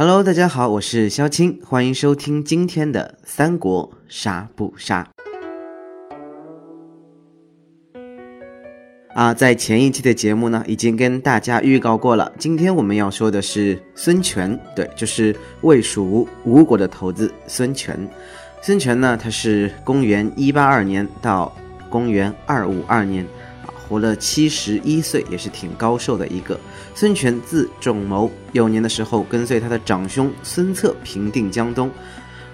Hello，大家好，我是肖青，欢迎收听今天的《三国杀不杀》啊。在前一期的节目呢，已经跟大家预告过了。今天我们要说的是孙权，对，就是魏蜀吴国的头子孙权。孙权呢，他是公元一八二年到公元二五二年。活了七十一岁，也是挺高寿的一个。孙权字仲谋，幼年的时候跟随他的长兄孙策平定江东，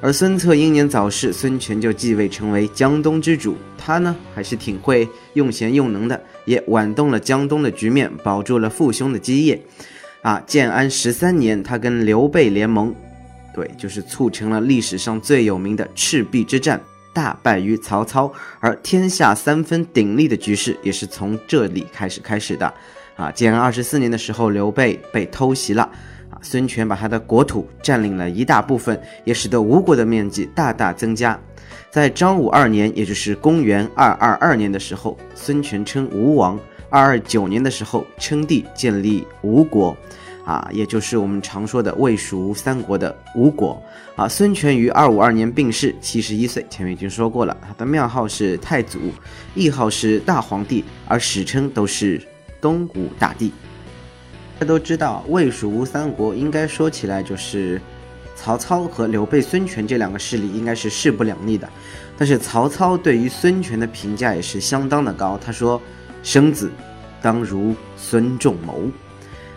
而孙策英年早逝，孙权就继位成为江东之主。他呢还是挺会用贤用能的，也挽动了江东的局面，保住了父兄的基业。啊，建安十三年，他跟刘备联盟，对，就是促成了历史上最有名的赤壁之战。大败于曹操，而天下三分鼎立的局势也是从这里开始开始的。啊，建安二十四年的时候，刘备被偷袭了，啊，孙权把他的国土占领了一大部分，也使得吴国的面积大大增加。在张武二年，也就是公元二二二年的时候，孙权称吴王；二二九年的时候称帝，建立吴国。啊，也就是我们常说的魏蜀吴三国的吴国啊。孙权于二五二年病逝，七十一岁。前面已经说过了，他的庙号是太祖，谥号是大皇帝，而史称都是东吴大帝。大家都知道，魏蜀吴三国应该说起来就是曹操和刘备、孙权这两个势力应该是势不两立的。但是曹操对于孙权的评价也是相当的高，他说：“生子当如孙仲谋。”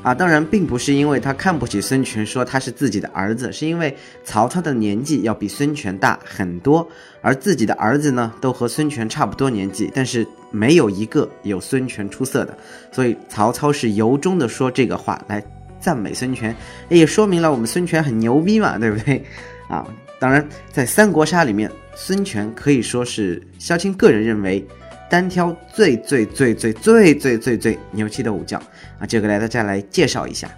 啊，当然并不是因为他看不起孙权，说他是自己的儿子，是因为曹操的年纪要比孙权大很多，而自己的儿子呢，都和孙权差不多年纪，但是没有一个有孙权出色的，所以曹操是由衷的说这个话来赞美孙权，也说明了我们孙权很牛逼嘛，对不对？啊，当然在三国杀里面，孙权可以说是萧青个人认为。单挑最最最最最最最最牛气的武将啊，这个来大家来介绍一下。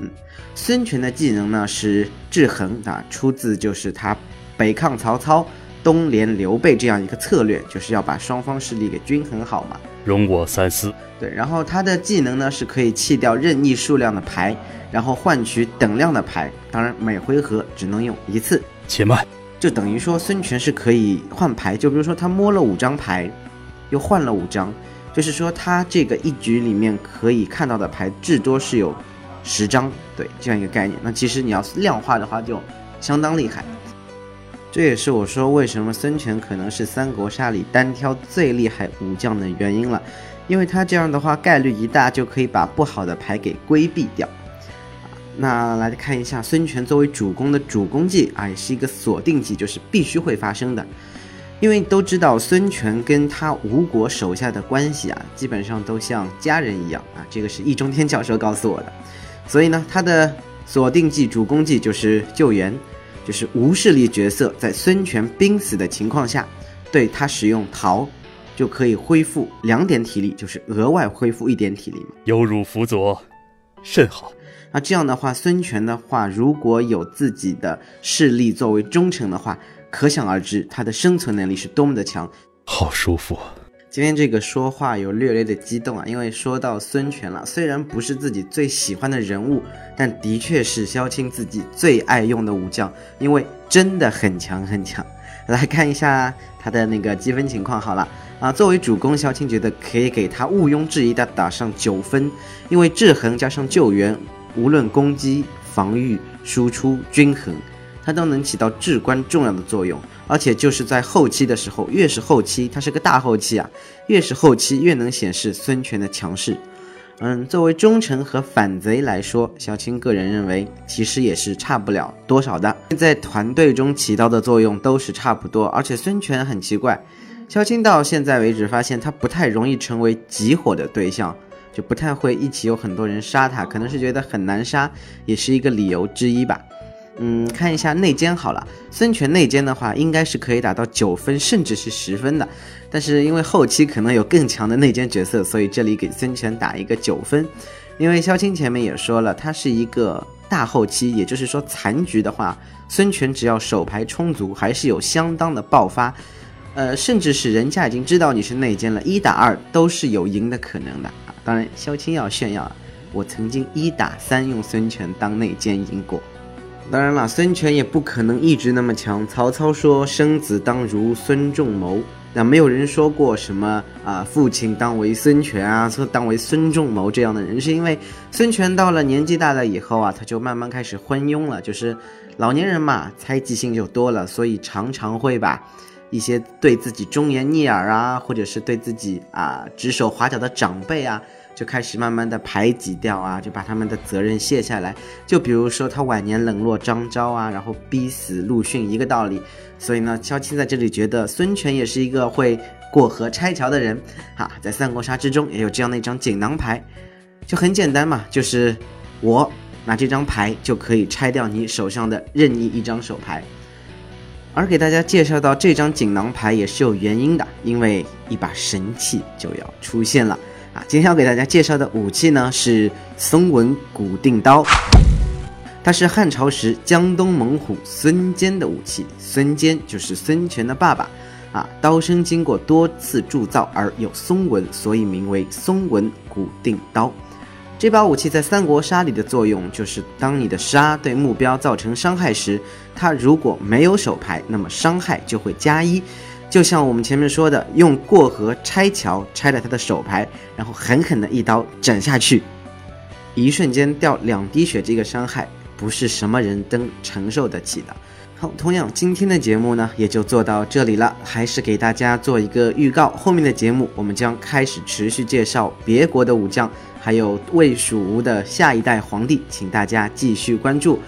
嗯，孙权的技能呢是制衡啊，出自就是他北抗曹操、东联刘备这样一个策略，就是要把双方势力给均衡好嘛。容我三思。对，然后他的技能呢是可以弃掉任意数量的牌，然后换取等量的牌，当然每回合只能用一次。且慢，就等于说孙权是可以换牌，就比如说他摸了五张牌。又换了五张，就是说他这个一局里面可以看到的牌至多是有十张，对这样一个概念。那其实你要量化的话，就相当厉害。这也是我说为什么孙权可能是三国杀里单挑最厉害武将的原因了，因为他这样的话概率一大，就可以把不好的牌给规避掉。那来看一下孙权作为主攻的主攻技啊，也是一个锁定技，就是必须会发生的。因为都知道孙权跟他吴国手下的关系啊，基本上都像家人一样啊，这个是易中天教授告诉我的。所以呢，他的锁定技、主攻技就是救援，就是无势力角色在孙权濒死的情况下，对他使用逃，就可以恢复两点体力，就是额外恢复一点体力嘛。有辱辅佐，甚好。那这样的话，孙权的话，如果有自己的势力作为忠诚的话。可想而知，他的生存能力是多么的强，好舒服。今天这个说话有略略的激动啊，因为说到孙权了，虽然不是自己最喜欢的人物，但的确是萧青自己最爱用的武将，因为真的很强很强。来看一下他的那个积分情况，好了啊，作为主攻，萧青觉得可以给他毋庸置疑的打上九分，因为制衡加上救援，无论攻击、防御、输出均衡。它都能起到至关重要的作用，而且就是在后期的时候，越是后期，它是个大后期啊，越是后期越能显示孙权的强势。嗯，作为忠臣和反贼来说，小青个人认为其实也是差不了多少的，在团队中起到的作用都是差不多。而且孙权很奇怪，小青到现在为止发现他不太容易成为集火的对象，就不太会一起有很多人杀他，可能是觉得很难杀，也是一个理由之一吧。嗯，看一下内奸好了。孙权内奸的话，应该是可以打到九分，甚至是十分的。但是因为后期可能有更强的内奸角色，所以这里给孙权打一个九分。因为萧青前面也说了，他是一个大后期，也就是说残局的话，孙权只要手牌充足，还是有相当的爆发。呃，甚至是人家已经知道你是内奸了，一打二都是有赢的可能的啊。当然，萧青要炫耀，我曾经一打三用孙权当内奸赢过。当然了，孙权也不可能一直那么强。曹操说：“生子当如孙仲谋。”那没有人说过什么啊，父亲当为孙权啊，说当为孙仲谋这样的人，是因为孙权到了年纪大了以后啊，他就慢慢开始昏庸了。就是老年人嘛，猜忌性就多了，所以常常会把一些对自己忠言逆耳啊，或者是对自己啊指手画脚的长辈啊。就开始慢慢的排挤掉啊，就把他们的责任卸下来。就比如说他晚年冷落张昭啊，然后逼死陆逊一个道理。所以呢，萧青在这里觉得孙权也是一个会过河拆桥的人啊。在三国杀之中也有这样的一张锦囊牌，就很简单嘛，就是我拿这张牌就可以拆掉你手上的任意一张手牌。而给大家介绍到这张锦囊牌也是有原因的，因为一把神器就要出现了。今天要给大家介绍的武器呢，是松纹古定刀。它是汉朝时江东猛虎孙坚的武器。孙坚就是孙权的爸爸。啊，刀身经过多次铸造而有松纹，所以名为松纹古定刀。这把武器在三国杀里的作用，就是当你的杀对目标造成伤害时，它如果没有手牌，那么伤害就会加一。就像我们前面说的，用过河拆桥拆了他的手牌，然后狠狠的一刀斩下去，一瞬间掉两滴血，这个伤害不是什么人都承受得起的。好，同样今天的节目呢也就做到这里了，还是给大家做一个预告，后面的节目我们将开始持续介绍别国的武将，还有魏蜀吴的下一代皇帝，请大家继续关注。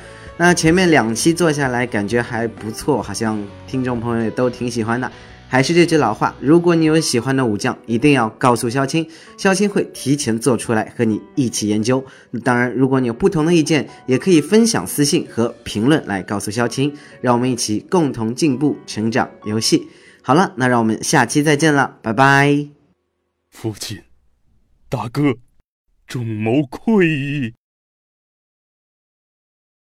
那前面两期做下来感觉还不错，好像听众朋友也都挺喜欢的。还是这句老话，如果你有喜欢的武将，一定要告诉萧青，萧青会提前做出来和你一起研究。当然，如果你有不同的意见，也可以分享私信和评论来告诉萧青，让我们一起共同进步成长。游戏好了，那让我们下期再见了，拜拜。父亲，大哥，仲谋愧矣。